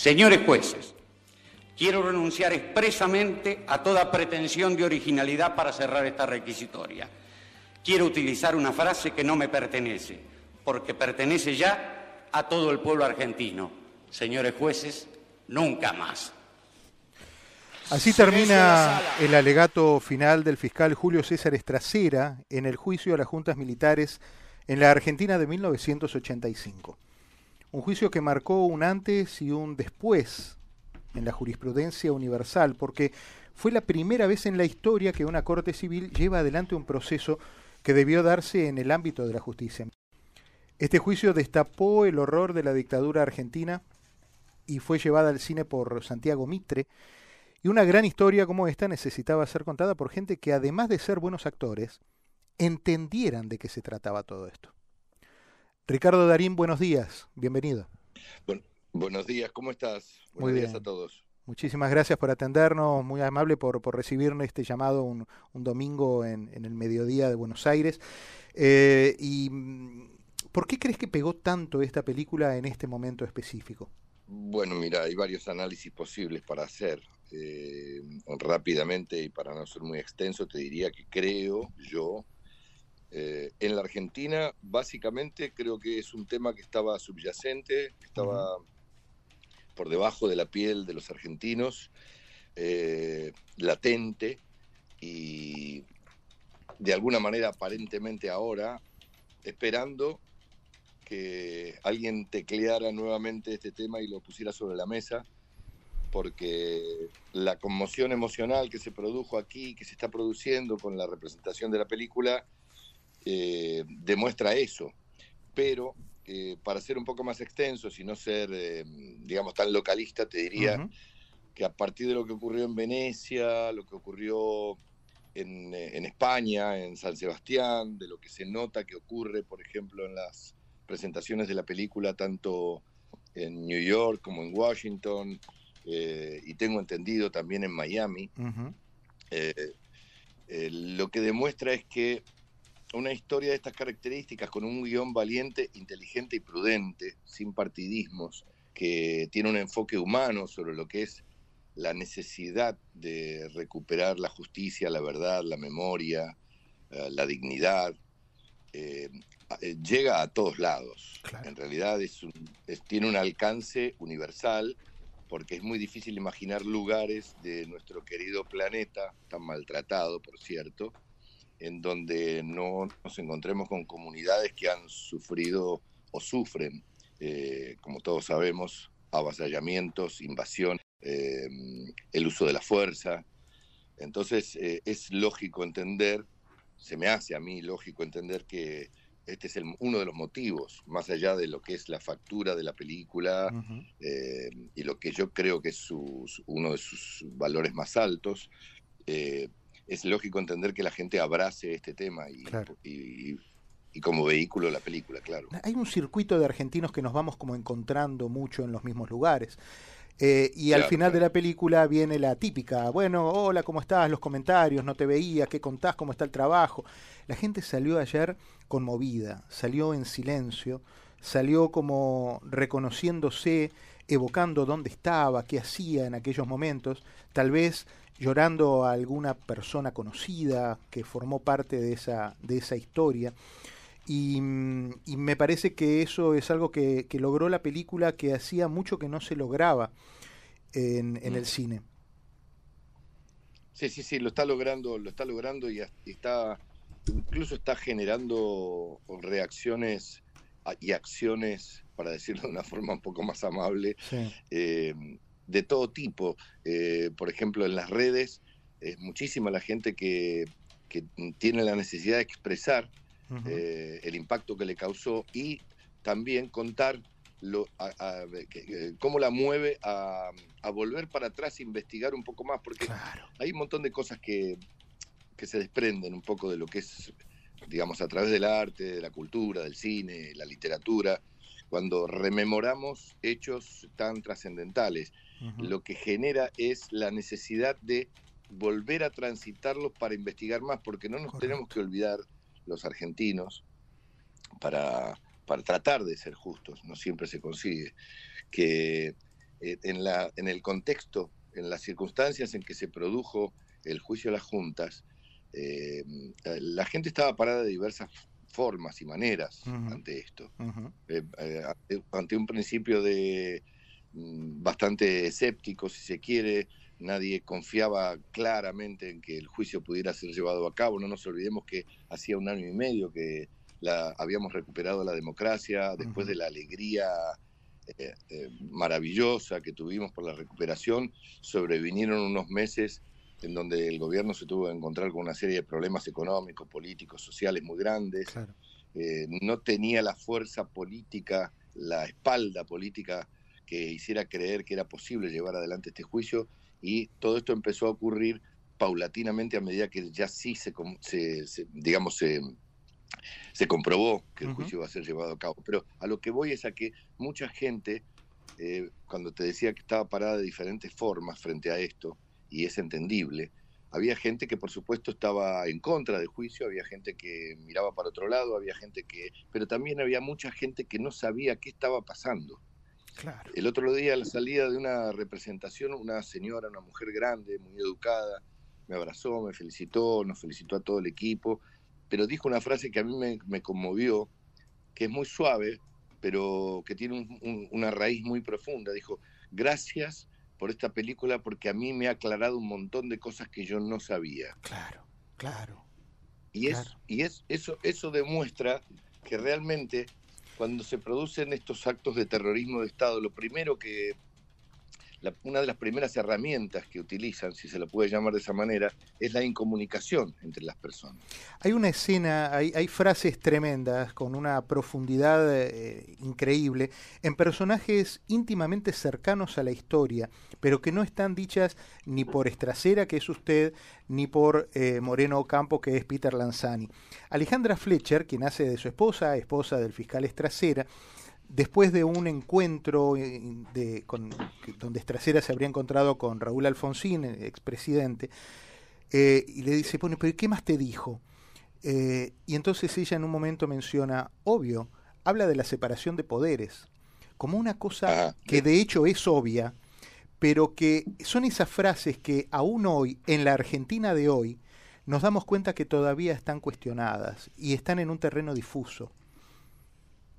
Señores jueces, quiero renunciar expresamente a toda pretensión de originalidad para cerrar esta requisitoria. Quiero utilizar una frase que no me pertenece, porque pertenece ya a todo el pueblo argentino. Señores jueces, nunca más. Así termina el alegato final del fiscal Julio César Estracera en el juicio a las juntas militares en la Argentina de 1985. Un juicio que marcó un antes y un después en la jurisprudencia universal, porque fue la primera vez en la historia que una corte civil lleva adelante un proceso que debió darse en el ámbito de la justicia. Este juicio destapó el horror de la dictadura argentina y fue llevada al cine por Santiago Mitre, y una gran historia como esta necesitaba ser contada por gente que además de ser buenos actores, entendieran de qué se trataba todo esto. Ricardo Darín, buenos días, bienvenido. buenos días, ¿cómo estás? Buenos días a todos. Muchísimas gracias por atendernos, muy amable por, por recibirnos este llamado un, domingo en, el mediodía de Buenos Aires. Eh, ¿Y mm, por qué crees que pegó tanto esta película en este momento específico? Bueno, mira, hay varios análisis posibles para hacer. Eh, rápidamente y para no ser muy extenso, te diría que creo yo, eh, en la Argentina básicamente creo que es un tema que estaba subyacente, estaba por debajo de la piel de los argentinos, eh, latente y de alguna manera aparentemente ahora esperando que alguien tecleara nuevamente este tema y lo pusiera sobre la mesa porque la conmoción emocional que se produjo aquí, que se está produciendo con la representación de la película, eh, demuestra eso. Pero eh, para ser un poco más extenso, y no ser, eh, digamos, tan localista, te diría que a partir de lo que ocurrió en Venecia, lo que ocurrió en, en España, en San Sebastián, de lo que se nota que ocurre, por ejemplo, en las presentaciones de la película, tanto en New York como en Washington, eh, y tengo entendido también en Miami, lo que demuestra es que una historia de estas características, con un guion valiente, inteligente y prudente, sin partidismos, que tiene un enfoque humano sobre lo que es la necesidad de recuperar la justicia, la verdad, la memoria, la dignidad, llega a todos lados. En realidad es tiene un alcance universal porque es muy difícil imaginar lugares de nuestro querido planeta, tan maltratado, por cierto, en donde no nos encontremos con comunidades que han sufrido o sufren, eh, como todos sabemos, avasallamientos, invasión, eh, el uso de la fuerza. Entonces eh, es lógico entender, se me hace a mí lógico entender que este es uno de los motivos, más allá de lo que es la factura de la película eh, y lo que yo creo que es uno de sus valores más altos, eh, es lógico entender que la gente abrace este tema y, y, como vehículo la película, claro. Hay un circuito de argentinos que nos vamos como encontrando mucho en los mismos lugares. Eh, y al final de la película viene la típica, bueno, hola, ¿cómo estás? Los comentarios, no te veía, ¿qué contás? ¿Cómo está el trabajo? La gente salió ayer conmovida, salió en silencio, salió como reconociéndose, evocando dónde estaba, qué hacía en aquellos momentos, tal vez llorando a alguna persona conocida que formó parte de esa, de esa historia. Y, me parece que eso es algo que, logró la película que hacía mucho que no se lograba en, el mm. cine. Sí, sí, sí, lo está logrando, lo está logrando y está incluso está generando reacciones y acciones, para decirlo de una forma un poco más amable, eh, de todo tipo. Eh, por ejemplo, en las redes es muchísima la gente que, tiene la necesidad de expresar eh, el impacto que le causó y también contar lo, cómo la mueve a, volver para atrás e investigar un poco más, porque hay un montón de cosas que que se desprenden un poco de lo que es, digamos, a través del arte, de la cultura, del cine, la literatura, cuando rememoramos hechos tan trascendentales. Lo que genera es la necesidad de volver a transitarlos para investigar más, porque no nos tenemos que olvidar, los argentinos, para, para tratar de ser justos, no siempre se consigue, que eh, en, la, en el contexto, en las circunstancias en que se produjo el juicio de las juntas, eh, la gente estaba parada de diversas formas y maneras ante esto, ante un principio de mm, bastante escéptico, si se quiere, nadie confiaba claramente en que el juicio pudiera ser llevado a cabo. No nos olvidemos que hacía un año y medio que la, habíamos recuperado la democracia después de la alegría eh, eh, maravillosa que tuvimos por la recuperación. Sobrevinieron unos meses en donde el gobierno se tuvo que encontrar con una serie de problemas económicos, políticos, sociales muy grandes. Eh, no tenía la fuerza política, la espalda política que hiciera creer que era posible llevar adelante este juicio y todo esto empezó a ocurrir paulatinamente a medida que ya sí se, digamos, se, se, comprobó que el juicio iba a ser llevado a cabo. Pero a lo que voy es a que mucha gente, eh, cuando te decía que estaba parada de diferentes formas frente a esto, y es entendible, había gente que por supuesto estaba en contra del juicio, había gente que miraba para otro lado, había gente que... pero también había mucha gente que no sabía qué estaba pasando. El otro día, a la salida de una representación, una señora, una mujer grande, muy educada, me abrazó, me felicitó, nos felicitó a todo el equipo, pero dijo una frase que a mí me, conmovió, que es muy suave, pero que tiene una raíz muy profunda. Dijo, gracias por esta película porque a mí me ha aclarado un montón de cosas que yo no sabía. Claro, claro. Y, Es, y es, eso, eso demuestra que realmente cuando se producen estos actos de terrorismo de Estado, lo primero que, una de las primeras herramientas que utilizan, si se lo puede llamar de esa manera, es la incomunicación entre las personas. Hay una escena, hay, frases tremendas con una profundidad eh, increíble en personajes íntimamente cercanos a la historia, pero que no están dichas ni por Estracera, que es usted, ni por eh, Moreno Ocampo, que es Peter Lanzani. Alejandra Fletcher, quien hace de su esposa, esposa del fiscal Estracera, después de un encuentro eh, de, donde Estracera se habría encontrado con Raúl Alfonsín, expresidente, eh, y le dice, bueno, pero ¿qué más te dijo? Eh, y entonces ella en un momento menciona, obvio, habla de la separación de poderes, como una cosa que de hecho es obvia, pero que son esas frases que aún hoy, en la Argentina de hoy, nos damos cuenta que todavía están cuestionadas y están en un terreno difuso.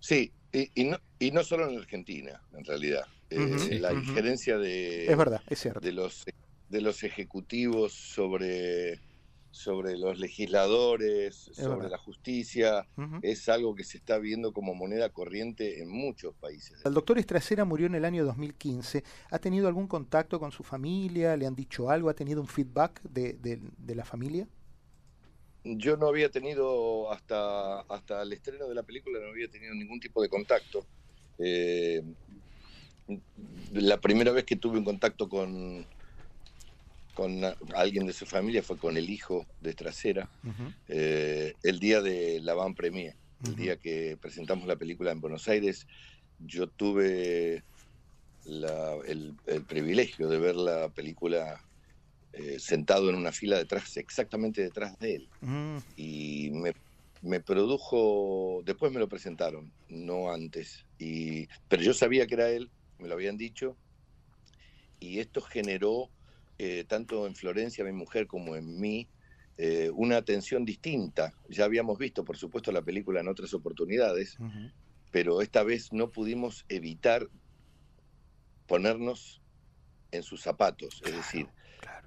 Sí, y, no, y no solo en Argentina, en realidad. Eh, la injerencia de, es verdad, es cierto. de, los, de los ejecutivos sobre, sobre los legisladores, sobre la justicia, es algo que se está viendo como moneda corriente en muchos países. El doctor Estracera murió en el año 2015. ¿Ha tenido algún contacto con su familia? ¿Le han dicho algo? ¿Ha tenido un feedback de, de la familia? Yo no había tenido, hasta, hasta el estreno de la película, no había tenido ningún tipo de contacto. Eh, la primera vez que tuve un contacto con, con alguien de su familia fue con el hijo de Trasera, eh, el día de la Van Premier, el día que presentamos la película en Buenos Aires. Yo tuve el, el privilegio de ver la película eh, sentado en una fila detrás, exactamente detrás de él. Mm. Y me, produjo, después me lo presentaron, no antes. Y, pero yo sabía que era él, me lo habían dicho, y esto generó, eh, tanto en Florencia, mi mujer, como en mí, eh, una atención distinta. Ya habíamos visto, por supuesto, la película en otras oportunidades, pero esta vez no pudimos evitar ponernos en sus zapatos, es decir,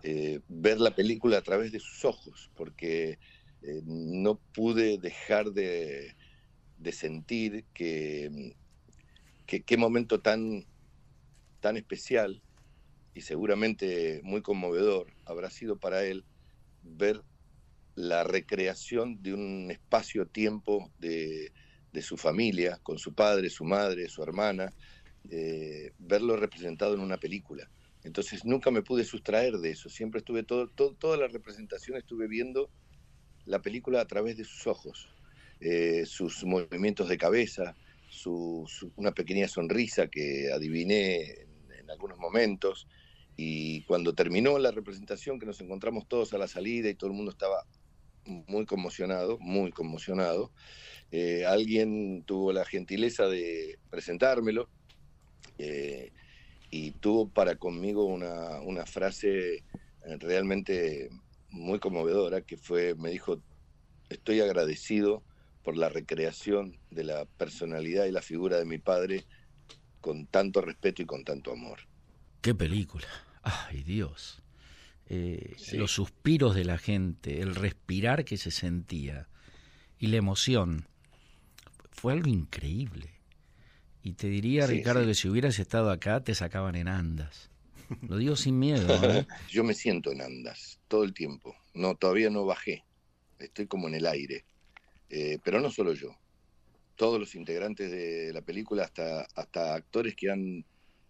eh, ver la película a través de sus ojos, porque eh, no pude dejar de, sentir que, qué momento tan, tan especial y seguramente muy conmovedor habrá sido para él ver la recreación de un espacio-tiempo de, su familia, con su padre, su madre, su hermana, eh, verlo representado en una película. Entonces nunca me pude sustraer de eso, siempre estuve todo, toda la representación estuve viendo la película a través de sus ojos, eh, sus movimientos de cabeza, su, una pequeña sonrisa que adiviné en, algunos momentos y cuando terminó la representación que nos encontramos todos a la salida y todo el mundo estaba muy conmocionado, muy conmocionado, eh, alguien tuvo la gentileza de presentármelo. Eh, y tuvo para conmigo una, una frase eh, realmente muy conmovedora que fue, me dijo, estoy agradecido por la recreación de la personalidad y la figura de mi padre con tanto respeto y con tanto amor. Qué película. Ay, Dios. Eh, los suspiros de la gente, el respirar que se sentía y la emoción. Fue algo increíble. Y te diría, Ricardo, que si hubieras estado acá, te sacaban en andas. Lo digo sin miedo. ¿eh? Yo me siento en andas todo el tiempo. No, todavía no bajé. Estoy como en el aire. Eh, pero no solo yo. Todos los integrantes de la película, hasta, hasta actores que han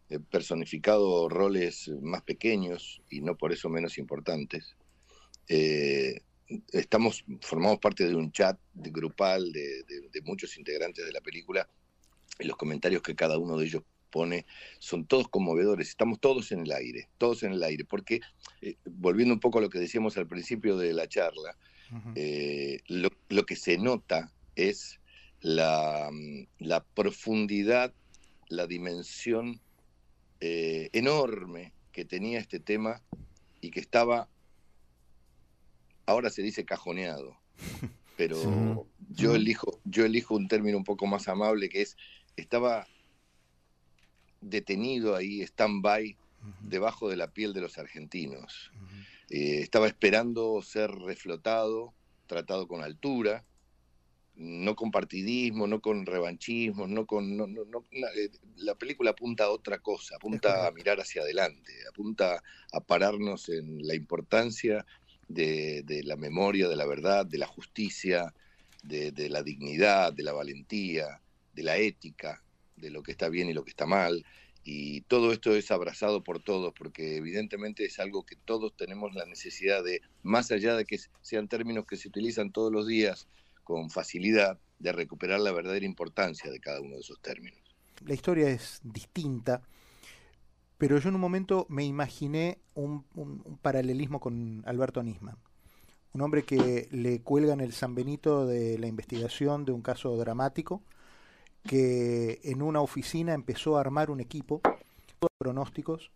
eh, personificado roles más pequeños y no por eso menos importantes. estamos, formamos parte de un chat grupal de, de muchos integrantes de la película los comentarios que cada uno de ellos pone son todos conmovedores, estamos todos en el aire, todos en el aire, porque eh, volviendo un poco a lo que decíamos al principio de la charla, eh, lo, que se nota es la, la profundidad, la dimensión eh, enorme que tenía este tema y que estaba, ahora se dice cajoneado, pero yo elijo, yo elijo un término un poco más amable que es estaba detenido ahí, stand-by, debajo de la piel de los argentinos. Eh, estaba esperando ser reflotado, tratado con altura, no con partidismo, no con revanchismo, no con... Eh, la película apunta a otra cosa, apunta a mirar hacia adelante, apunta a pararnos en la importancia de, la memoria, de la verdad, de la justicia, de la dignidad, de la valentía, de la ética, de lo que está bien y lo que está mal. Y todo esto es abrazado por todos, porque evidentemente es algo que todos tenemos la necesidad de, más allá de que sean términos que se utilizan todos los días con facilidad, de recuperar la verdadera importancia de cada uno de esos términos. La historia es distinta, pero yo en un momento me imaginé un, un paralelismo con Alberto Nisman un hombre que le cuelgan el San Benito de la investigación de un caso dramático, que en una oficina empezó a armar un equipo de pronósticos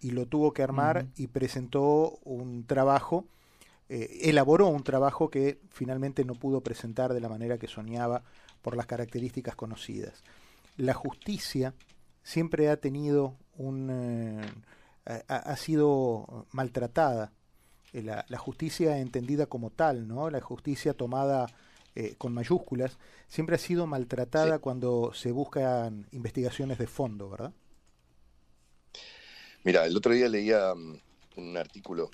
y lo tuvo que armar y presentó un trabajo, eh, elaboró un trabajo que finalmente no pudo presentar de la manera que soñaba por las características conocidas. La justicia siempre ha tenido un... Eh, ha, sido maltratada. Eh, la, la, justicia entendida como tal, ¿no? La justicia tomada eh, con mayúsculas, siempre ha sido maltratada cuando se buscan investigaciones de fondo, ¿verdad? Mira, el otro día leía mm, un artículo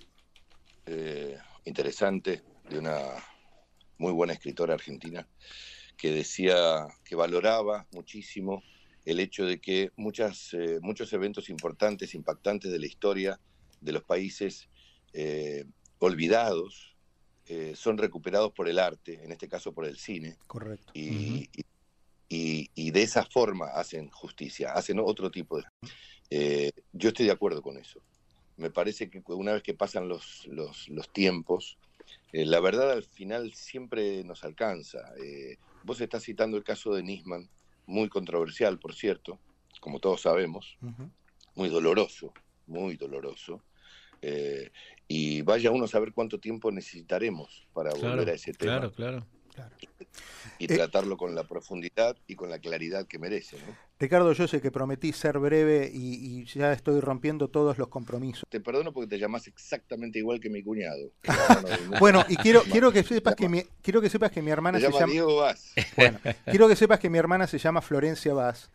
eh, interesante de una muy buena escritora argentina que decía que valoraba muchísimo el hecho de que muchas, eh, muchos eventos importantes, impactantes de la historia de los países olvidados, eh, son recuperados por el arte, en este caso por el cine. Correcto. Y, y, de esa forma hacen justicia, hacen otro tipo de... Eh, yo estoy de acuerdo con eso. Me parece que una vez que pasan los, los, tiempos, eh, la verdad al final siempre nos alcanza. vos estás citando el caso de Nisman, muy controversial, por cierto, como todos sabemos, muy doloroso, muy doloroso. Eh, y vaya uno a saber cuánto tiempo necesitaremos para volver a ese tema. Claro, claro. Y, eh, tratarlo con la profundidad y con la claridad que merece. Ricardo, yo sé que prometí ser breve y, ya estoy rompiendo todos los compromisos. Te perdono porque te llamas exactamente igual que mi cuñado. bueno, y quiero, quiero que sepas que mi, quiero que sepas que mi hermana se llama Diego Vaz. Bueno, quiero que sepas que mi hermana se llama Florencia Vaz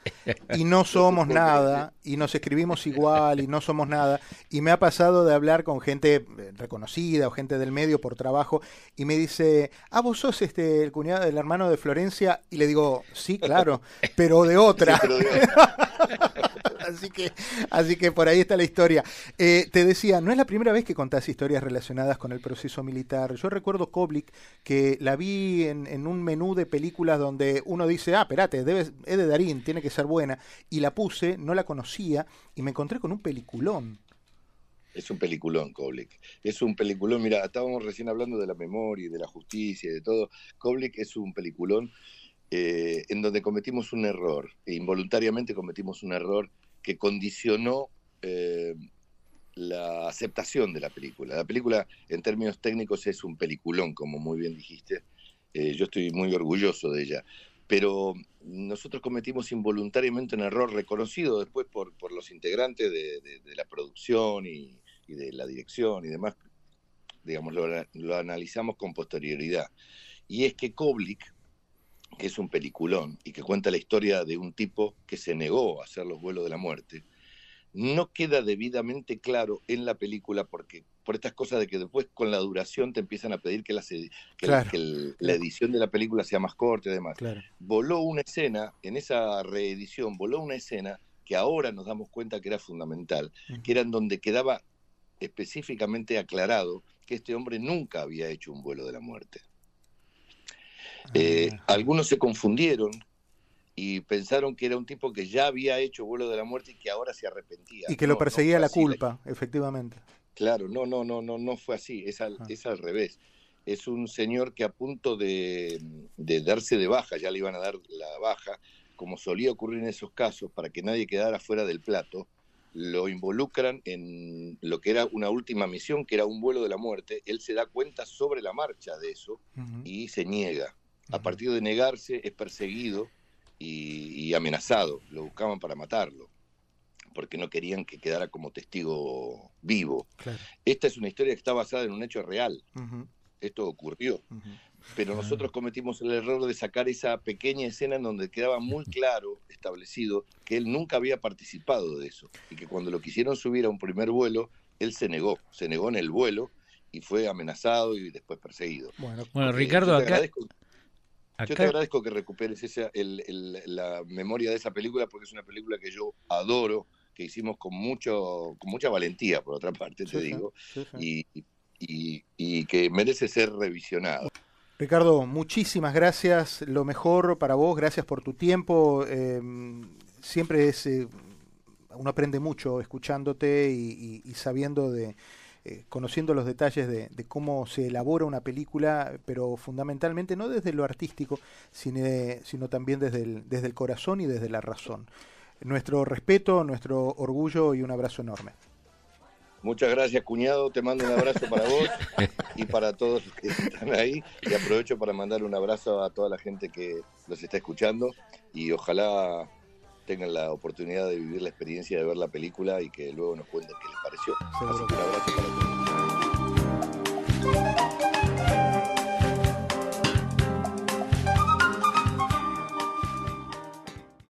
y no somos nada y nos escribimos igual y no somos nada y me ha pasado de hablar con gente eh, reconocida o gente del medio por trabajo y me dice, "Ah, vos sos este el cuñado del hermano de Florencia" y le digo, "Sí, claro, pero de otra." así, que, así que por ahí está la historia. Eh, te decía, no es la primera vez que contás historias relacionadas con el proceso militar. Yo recuerdo Koblik, que la vi en, un menú de películas donde uno dice, ah, espérate, debe, es de Darín, tiene que ser buena. Y la puse, no la conocía, y me encontré con un peliculón. Es un peliculón, Koblik. Es un peliculón, mira, estábamos recién hablando de la memoria y de la justicia y de todo. Koblik es un peliculón eh, en donde cometimos un error, e involuntariamente cometimos un error que condicionó eh, la aceptación de la película. La película, en términos técnicos, es un peliculón, como muy bien dijiste. Eh, yo estoy muy orgulloso de ella. Pero nosotros cometimos involuntariamente un error reconocido después por, por los integrantes de, la producción y, de la dirección y demás. Digamos, lo, lo analizamos con posterioridad. Y es que Koblik, que es un peliculón y que cuenta la historia de un tipo que se negó a hacer los vuelos de la muerte, no queda debidamente claro en la película porque por estas cosas de que después con la duración te empiezan a pedir que, la, edición de la película sea más corta y demás. Voló una escena, en esa reedición, voló una escena que ahora nos damos cuenta que era fundamental, que era en donde quedaba específicamente aclarado que este hombre nunca había hecho un vuelo de la muerte. Eh, algunos se confundieron y pensaron que era un tipo que ya había hecho vuelo de la muerte y que ahora se arrepentía. Y que lo perseguía la culpa, efectivamente. Claro, no, no, no, no, no fue así, es al, ah. es al revés. Es un señor que a punto de, darse de baja, ya le iban a dar la baja, como solía ocurrir en esos casos, para que nadie quedara fuera del plato, lo involucran en lo que era una última misión, que era un vuelo de la muerte. Él se da cuenta sobre la marcha de eso y se niega. A partir de negarse es perseguido y, amenazado, lo buscaban para matarlo, porque no querían que quedara como testigo vivo. Esta es una historia que está basada en un hecho real. Esto ocurrió. Pero nosotros cometimos el error de sacar esa pequeña escena en donde quedaba muy claro establecido que él nunca había participado de eso y que cuando lo quisieron subir a un primer vuelo, él se negó, se negó en el vuelo y fue amenazado y después perseguido. Bueno, Ricardo, acá, yo te agradezco que recuperes esa, la memoria de esa película porque es una película que yo adoro, que hicimos con mucho con mucha valentía, por otra parte, te digo, Y, y, que merece ser revisionado. Ricardo, muchísimas gracias, lo mejor para vos, gracias por tu tiempo. Eh, siempre es, eh, uno aprende mucho escuchándote y sabiendo de, eh, conociendo los detalles de, cómo se elabora una película, pero fundamentalmente no desde lo artístico, sino, sino también desde el, desde el corazón y desde la razón. Nuestro respeto, nuestro orgullo y un abrazo enorme. Muchas gracias, cuñado. Te mando un abrazo para vos y para todos los que están ahí. Y aprovecho para mandar un abrazo a toda la gente que los está escuchando. Y ojalá tengan la oportunidad de vivir la experiencia de ver la película y que luego nos cuenten qué les pareció. Así que un abrazo para todos.